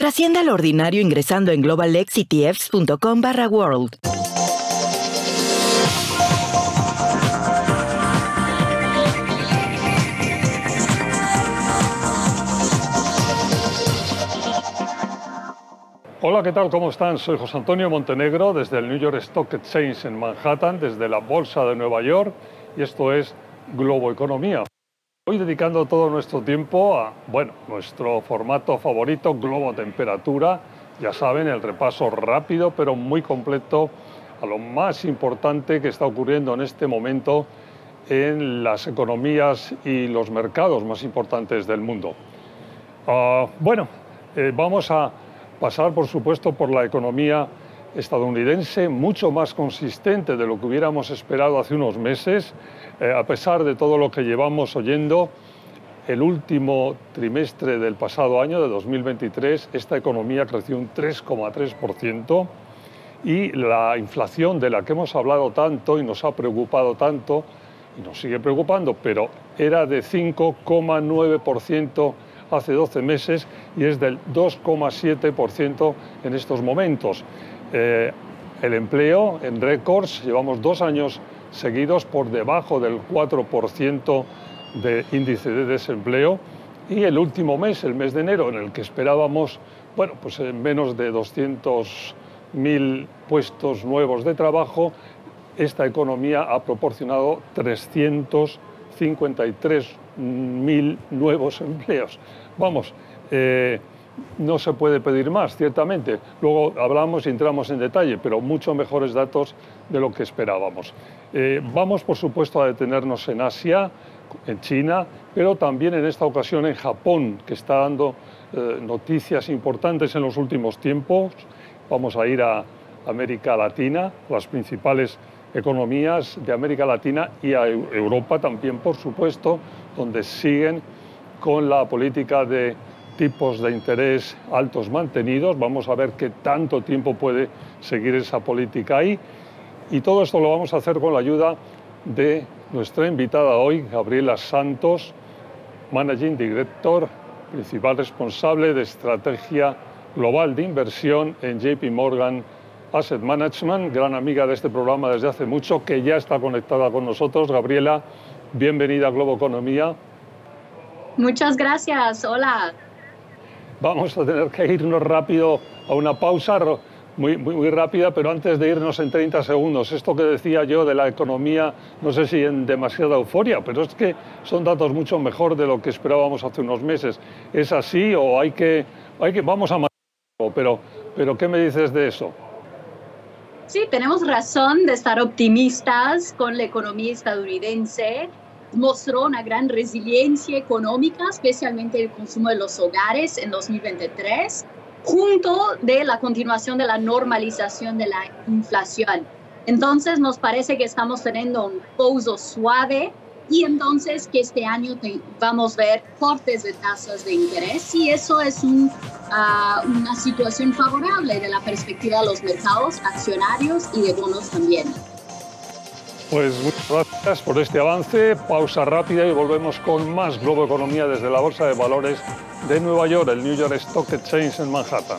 Trascienda lo ordinario ingresando en globalxetfs.com barra world. Hola, ¿qué tal? ¿Cómo están? Soy José Antonio Montenegro desde el New York Stock Exchange en Manhattan, desde la Bolsa de Nueva York, y esto es Globo Economía. Hoy dedicando todo nuestro tiempo a, bueno, nuestro formato favorito, Globo Temperatura, ya saben, el repaso rápido pero muy completo a lo más importante que está ocurriendo en este momento en las economías y los mercados más importantes del mundo. Ah, bueno, eh, vamos a pasar, por supuesto, por la economía estadounidense, mucho más consistente de lo que hubiéramos esperado hace unos meses, eh, a pesar de todo lo que llevamos oyendo. El último trimestre del pasado año, de 2023, esta economía creció un 3,3% y la inflación de la que hemos hablado tanto y nos ha preocupado tanto, y nos sigue preocupando, pero era de 5,9% hace 12 meses y es del 2,7% en estos momentos. Eh, el empleo en récords, llevamos dos años seguidos por debajo del 4% de índice de desempleo y el último mes, el mes de enero, en el que esperábamos, bueno, pues menos de 200.000 puestos nuevos de trabajo, esta economía ha proporcionado 353.000 nuevos empleos. Vamos, eh, no se puede pedir más, ciertamente. Luego hablamos y entramos en detalle, pero mucho mejores datos de lo que esperábamos. Eh, vamos, por supuesto, a detenernos en Asia, en China, pero también en esta ocasión en Japón, que está dando eh, noticias importantes en los últimos tiempos. Vamos a ir a América Latina, las principales economías de América Latina y a Europa también, por supuesto, donde siguen con la política de tipos de interés altos mantenidos. Vamos a ver qué tanto tiempo puede seguir esa política ahí. Y todo esto lo vamos a hacer con la ayuda de nuestra invitada hoy, Gabriela Santos, Managing Director, principal responsable de estrategia global de inversión en JP Morgan Asset Management, gran amiga de este programa desde hace mucho, que ya está conectada con nosotros. Gabriela, bienvenida a Globo Economía. Muchas gracias, hola. Vamos a tener que irnos rápido a una pausa muy, muy, rápida, pero antes de irnos en 30 segundos, esto que decía yo de la economía, no sé si en demasiada euforia, pero es que son datos mucho mejor de lo que esperábamos hace unos meses. ¿Es así o hay que, hay que vamos a pero, pero ¿qué me dices de eso? Sí, tenemos razón de estar optimistas con la economía estadounidense mostró una gran resiliencia económica, especialmente el consumo de los hogares en 2023, junto de la continuación de la normalización de la inflación. Entonces nos parece que estamos teniendo un pouso suave y entonces que este año vamos a ver cortes de tasas de interés y eso es ah, una situación favorable de la perspectiva de los mercados accionarios y de bonos también. Pues muchas gracias por este avance. Pausa rápida y volvemos con más Globo Economía desde la Bolsa de Valores de Nueva York, el New York Stock Exchange en Manhattan.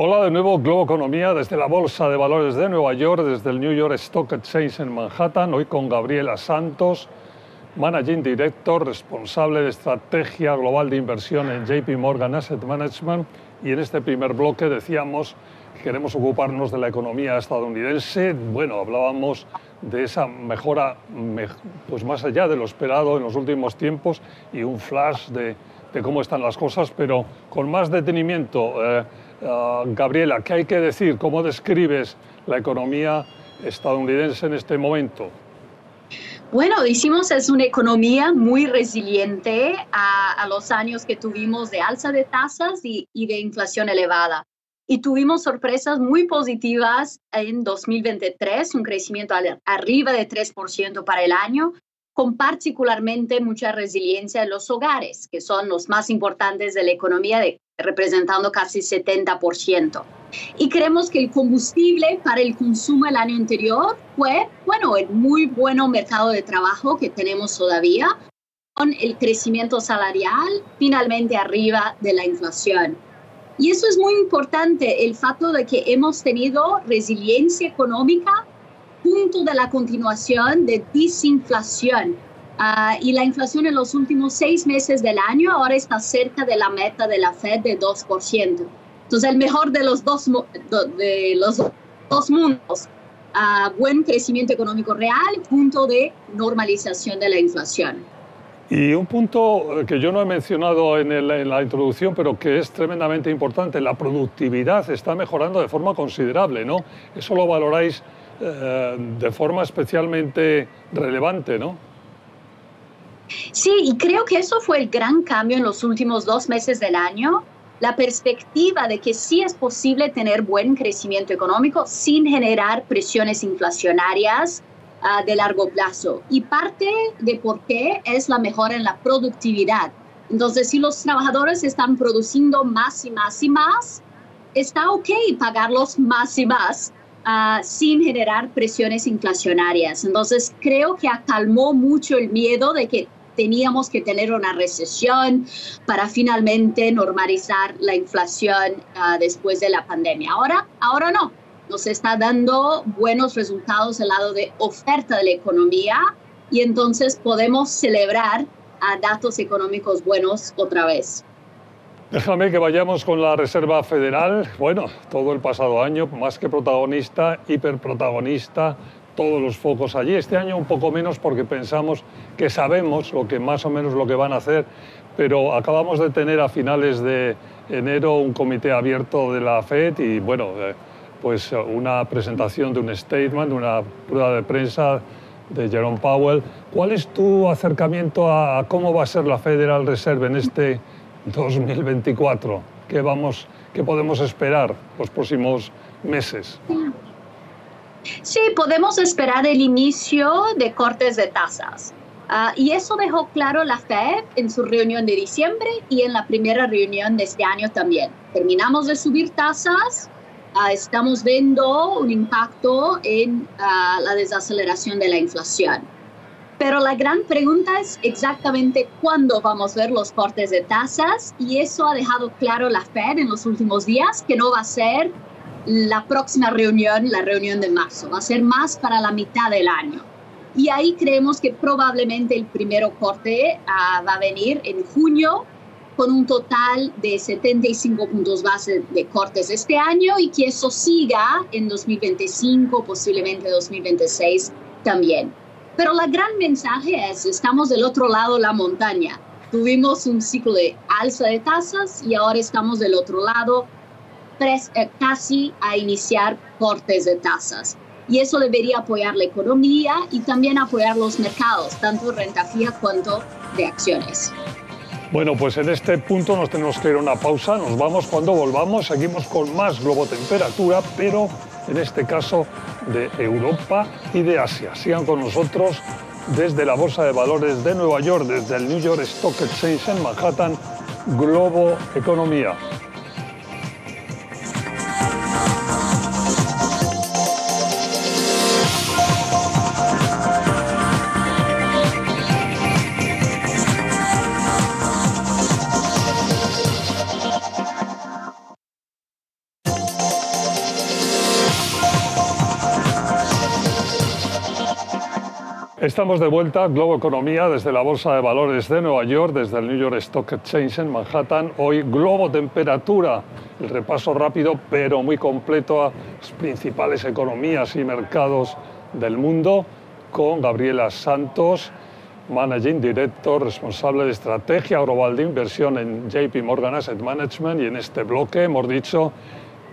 Hola de nuevo, Globo Economía, desde la Bolsa de Valores de Nueva York, desde el New York Stock Exchange en Manhattan, hoy con Gabriela Santos, Managing Director, responsable de estrategia global de inversión en JP Morgan Asset Management. Y en este primer bloque decíamos que queremos ocuparnos de la economía estadounidense. Bueno, hablábamos de esa mejora pues más allá de lo esperado en los últimos tiempos y un flash de, de cómo están las cosas, pero con más detenimiento. Eh, uh, Gabriela, ¿qué hay que decir? ¿Cómo describes la economía estadounidense en este momento? Bueno, decimos es una economía muy resiliente a, a, los años que tuvimos de alza de tasas y, y de inflación elevada. Y tuvimos sorpresas muy positivas en 2023, un crecimiento arriba de 3% para el año, con particularmente mucha resiliencia en los hogares, que son los más importantes de la economía, de, representando casi 70%. Y creemos que el combustible para el consumo el año anterior fue, bueno, el muy buen mercado de trabajo que tenemos todavía, con el crecimiento salarial finalmente arriba de la inflación. Y eso es muy importante, el facto de que hemos tenido resiliencia económica punto de la continuación de desinflación. Uh, y la inflación en los últimos seis meses del año ahora está cerca de la meta de la Fed de 2%. Entonces, el mejor de los dos, de los dos mundos. Uh, buen crecimiento económico real, punto de normalización de la inflación. Y un punto que yo no he mencionado en, el, en, la introducción, pero que es tremendamente importante, la productividad está mejorando de forma considerable, ¿no? Eso lo valoráis eh, de forma especialmente relevante, ¿no? Sí, y creo que eso fue el gran cambio en los últimos dos meses del año, la perspectiva de que sí es posible tener buen crecimiento económico sin generar presiones inflacionarias uh, de largo plazo. Y parte de por qué es la mejora en la productividad. Entonces, si los trabajadores están produciendo más y más y más, está ok pagarlos más y más uh, sin generar presiones inflacionarias. Entonces, creo que acalmó mucho el miedo de que teníamos que tener una recesión para finalmente normalizar la inflación uh, después de la pandemia. Ahora, ahora no. Nos está dando buenos resultados del lado de oferta de la economía y entonces podemos celebrar a datos económicos buenos otra vez. Déjame que vayamos con la Reserva Federal. Bueno, todo el pasado año, más que protagonista, hiperprotagonista, todos los focos allí. Este año un poco menos porque pensamos que sabemos lo que más o menos lo que van a hacer, pero acabamos de tener a finales de enero un comité abierto de la Fed y bueno, eh, pues una presentación de un statement, una prueba de prensa de Jerome Powell. ¿Cuál es tu acercamiento a cómo va a ser la Federal Reserve en este 2024? ¿Qué, vamos, ¿Qué podemos esperar los próximos meses? Sí, podemos esperar el inicio de cortes de tasas. Uh, y eso dejó claro la Fed en su reunión de diciembre y en la primera reunión de este año también. Terminamos de subir tasas, uh, estamos viendo un impacto en uh, la desaceleración de la inflación. Pero la gran pregunta es exactamente cuándo vamos a ver los cortes de tasas y eso ha dejado claro la Fed en los últimos días que no va a ser la próxima reunión, la reunión de marzo, va a ser más para la mitad del año. Y ahí creemos que probablemente el primero corte uh, va a venir en junio con un total de 75 puntos base de cortes este año y que eso siga en 2025, posiblemente 2026 también. Pero la gran mensaje es, estamos del otro lado de la montaña. Tuvimos un ciclo de alza de tasas y ahora estamos del otro lado, eh, casi a iniciar cortes de tasas. Y eso debería apoyar la economía y también apoyar los mercados, tanto renta fija cuanto de acciones. Bueno, pues en este punto nos tenemos que ir a una pausa. Nos vamos cuando volvamos. Seguimos con más globotemperatura, pero en este caso de Europa y de Asia. Sigan con nosotros desde la Bolsa de Valores de Nueva York, desde el New York Stock Exchange en Manhattan, Globo Economía. Estamos de vuelta, Globo Economía, desde la Bolsa de Valores de Nueva York, desde el New York Stock Exchange en Manhattan. Hoy Globo Temperatura, el repaso rápido pero muy completo a las principales economías y mercados del mundo, con Gabriela Santos, Managing Director, responsable de estrategia global de inversión en JP Morgan Asset Management. Y en este bloque hemos dicho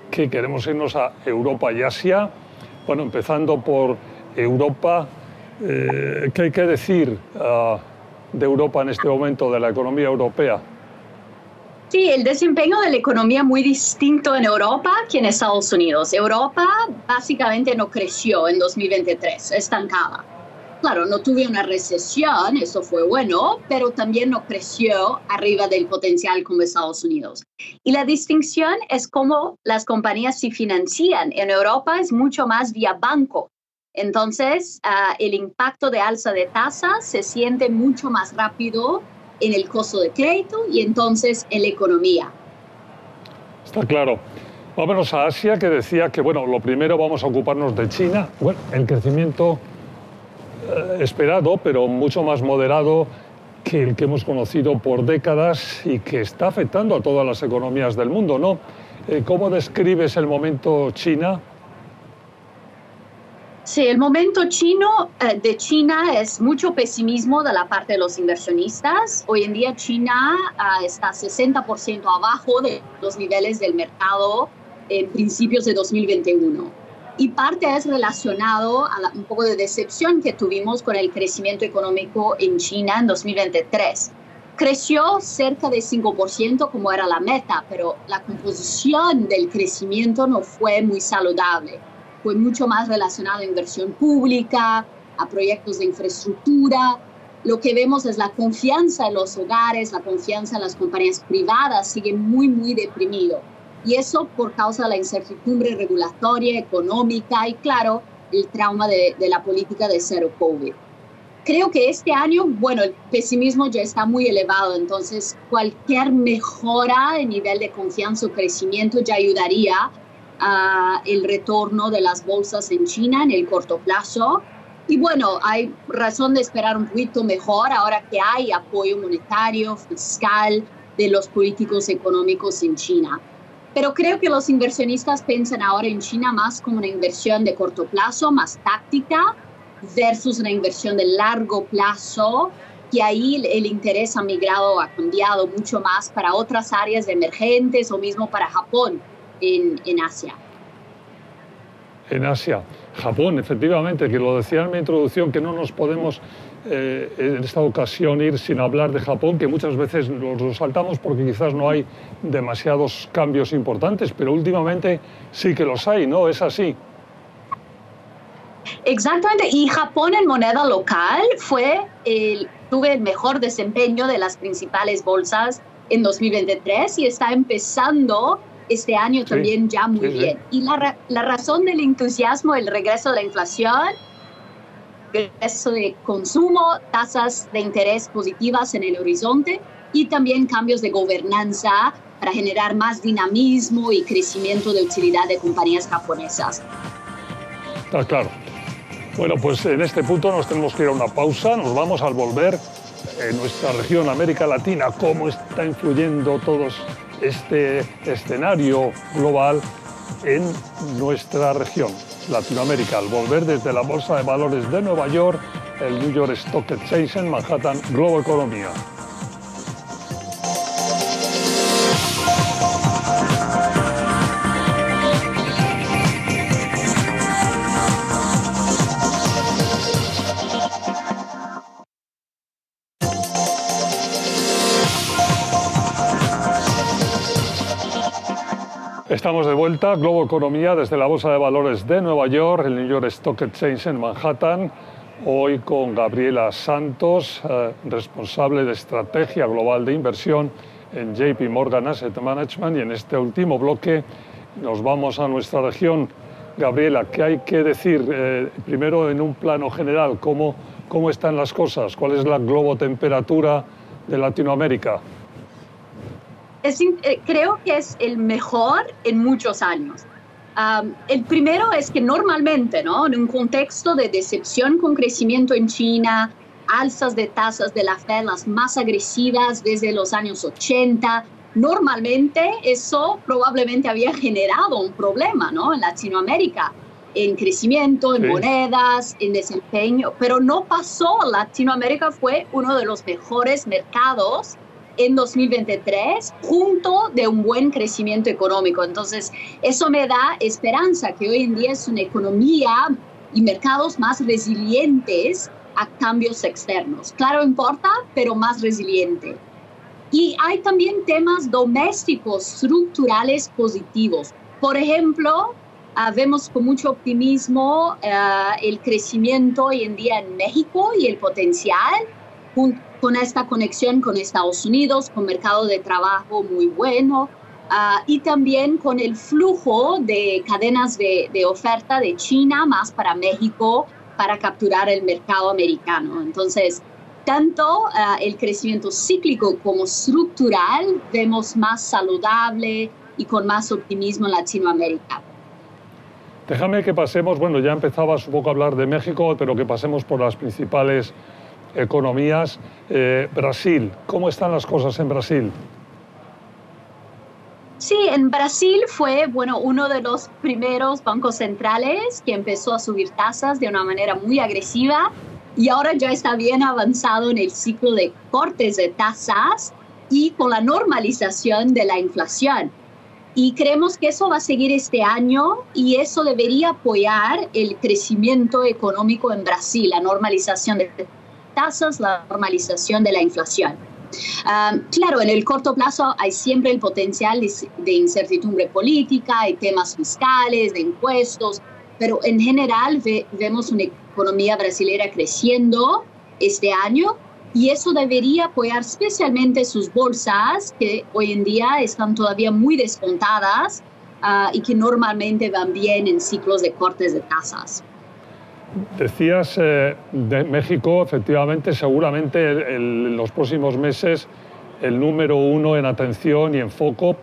que queremos irnos a Europa y Asia. Bueno, empezando por Europa eh, ¿Qué hay que decir uh, de Europa en este momento, de la economía europea? Sí, el desempeño de la economía muy distinto en Europa que en Estados Unidos. Europa básicamente no creció en 2023, estancada. Claro, no tuve una recesión, eso fue bueno, pero también no creció arriba del potencial como Estados Unidos. Y la distinción es cómo las compañías se financian. En Europa es mucho más vía banco, entonces, ah, el impacto de alza de tasa se siente mucho más rápido en el costo de crédito y entonces en la economía. Está claro. Vámonos a Asia, que decía que, bueno, lo primero vamos a ocuparnos de China. Bueno, el crecimiento eh, esperado, pero mucho más moderado que el que hemos conocido por décadas y que está afectando a todas las economías del mundo, ¿no? Eh, ¿Cómo describes el momento China? Sí, el momento chino eh, de China es mucho pesimismo de la parte de los inversionistas. Hoy en día China uh, está 60% abajo de los niveles del mercado en principios de 2021. Y parte es relacionado a un poco de decepción que tuvimos con el crecimiento económico en China en 2023. Creció cerca de 5% como era la meta, pero la composición del crecimiento no fue muy saludable fue mucho más relacionado a inversión pública, a proyectos de infraestructura. Lo que vemos es la confianza en los hogares, la confianza en las compañías privadas sigue muy, muy deprimido. Y eso por causa de la incertidumbre regulatoria, económica y, claro, el trauma de, de la política de cero COVID. Creo que este año, bueno, el pesimismo ya está muy elevado, entonces cualquier mejora en nivel de confianza o crecimiento ya ayudaría el retorno de las bolsas en China en el corto plazo. Y bueno, hay razón de esperar un poquito mejor ahora que hay apoyo monetario, fiscal de los políticos económicos en China. Pero creo que los inversionistas piensan ahora en China más como una inversión de corto plazo, más táctica, versus una inversión de largo plazo, que ahí el interés ha migrado, ha cambiado mucho más para otras áreas emergentes o mismo para Japón en, en Asia. En Asia. Japón, efectivamente, que lo decía en mi introducción, que no nos podemos eh, en esta ocasión ir sin hablar de Japón, que muchas veces nos saltamos porque quizás no hay demasiados cambios importantes, pero últimamente sí que los hay, ¿no? Es así. Exactamente, y Japón en moneda local fue el, tuve el mejor desempeño de las principales bolsas en 2023 y está empezando este año también ya muy bien. Y la, la, razón del entusiasmo, el regreso de la inflación, regreso de consumo, tasas de interés positivas en el horizonte y también cambios de gobernanza para generar más dinamismo y crecimiento de utilidad de compañías japonesas. Está claro. Bueno, pues en este punto nos tenemos que ir a una pausa, nos vamos al volver en nuestra región, América Latina, cómo está influyendo todos este escenario global en nuestra región, Latinoamérica, al volver desde la Bolsa de Valores de Nueva York, el New York Stock Exchange en Manhattan, Global Economía. Estamos de vuelta, Globo Economía desde la Bolsa de Valores de Nueva York, el New York Stock Exchange en Manhattan. Hoy con Gabriela Santos, eh, responsable de estrategia global de inversión en JP Morgan Asset Management. Y en este último bloque nos vamos a nuestra región. Gabriela, ¿qué hay que decir? Eh, primero, en un plano general, ¿cómo, ¿cómo están las cosas? ¿Cuál es la globotemperatura de Latinoamérica? Eh, creo que es el mejor en muchos años. el primero es que normalmente, ¿no? en un contexto de decepción con crecimiento en China, alzas de tasas de la Fed las más agresivas desde los años 80, normalmente eso probablemente había generado un problema ¿no? en Latinoamérica, en crecimiento, en monedas, en desempeño, pero no pasó. Latinoamérica fue uno de los mejores mercados en 2023 junto de un buen crecimiento económico. Entonces, eso me da esperanza que hoy en día es una economía y mercados más resilientes a cambios externos. Claro, importa, pero más resiliente. Y hay también temas domésticos estructurales positivos. Por ejemplo, ah, vemos con mucho optimismo ah, el crecimiento hoy en día en México y el potencial con esta conexión con Estados Unidos, con mercado de trabajo muy bueno ah, y también con el flujo de cadenas de, oferta de China más para México para capturar el mercado americano. Entonces, tanto ah, el crecimiento cíclico como estructural vemos más saludable y con más optimismo en Latinoamérica. Déjame que pasemos, bueno, ya empezabas un poco a hablar de México, pero que pasemos por las principales economías. Eh, Brasil, ¿cómo están las cosas en Brasil? Sí, en Brasil fue bueno, uno de los primeros bancos centrales que empezó a subir tasas de una manera muy agresiva y ahora ya está bien avanzado en el ciclo de cortes de tasas y con la normalización de la inflación. Y creemos que eso va a seguir este año y eso debería apoyar el crecimiento económico en Brasil, la normalización de tasas, la normalización de la inflación. Ah, claro, en el corto plazo hay siempre el potencial de, incertidumbre política, y temas fiscales, de impuestos, pero en general vemos una economía brasileña creciendo este año y eso debería apoyar especialmente sus bolsas, que hoy en día están todavía muy descontadas ah, y que normalmente van bien en ciclos de cortes de tasas. Decías eh, de México, efectivamente, seguramente en los próximos meses el número uno en atención y en foco.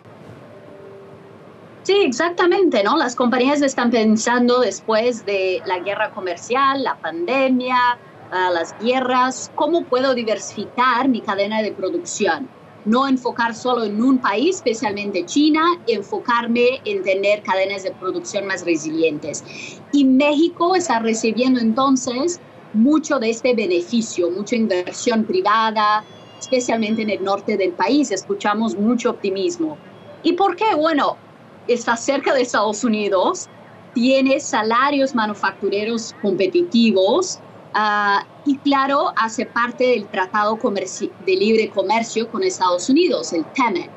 Sí, exactamente, ¿no? Las compañías están pensando después de la guerra comercial, la pandemia, las guerras, cómo puedo diversificar mi cadena de producción no enfocar solo en un país, especialmente China, enfocarme en tener cadenas de producción más resilientes. Y México está recibiendo entonces mucho de este beneficio, mucha inversión privada, especialmente en el norte del país. Escuchamos mucho optimismo. ¿Y por qué? Bueno, está cerca de Estados Unidos, tiene salarios manufactureros competitivos, Ah, y claro, hace parte del Tratado de Libre Comercio con Estados Unidos, el TEMEC.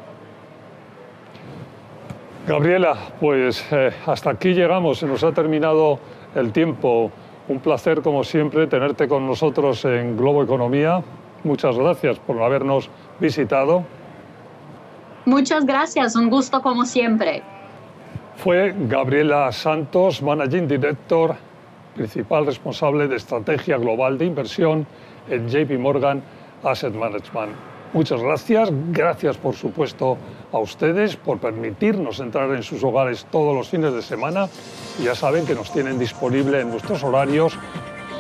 Gabriela, pues eh, hasta aquí llegamos, se nos ha terminado el tiempo. Un placer, como siempre, tenerte con nosotros en Globo Economía. Muchas gracias por habernos visitado. Muchas gracias, un gusto como siempre. Fue Gabriela Santos, Managing Director principal responsable de estrategia global de inversión en JP Morgan Asset Management. Muchas gracias, gracias por supuesto a ustedes por permitirnos entrar en sus hogares todos los fines de semana. Ya saben que nos tienen disponible en nuestros horarios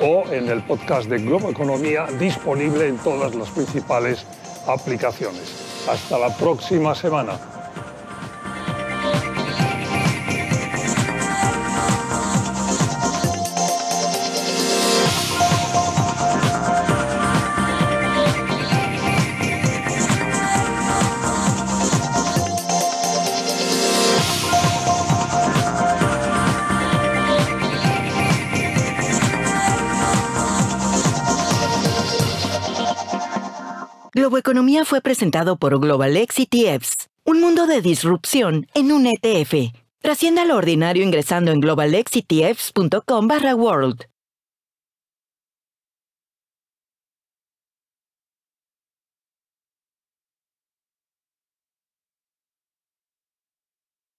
o en el podcast de Globo Economía disponible en todas las principales aplicaciones. Hasta la próxima semana. Globoeconomía fue presentado por Global ETFs. Un mundo de disrupción en un ETF. Trascienda lo ordinario ingresando en globalexetfs.com barra world.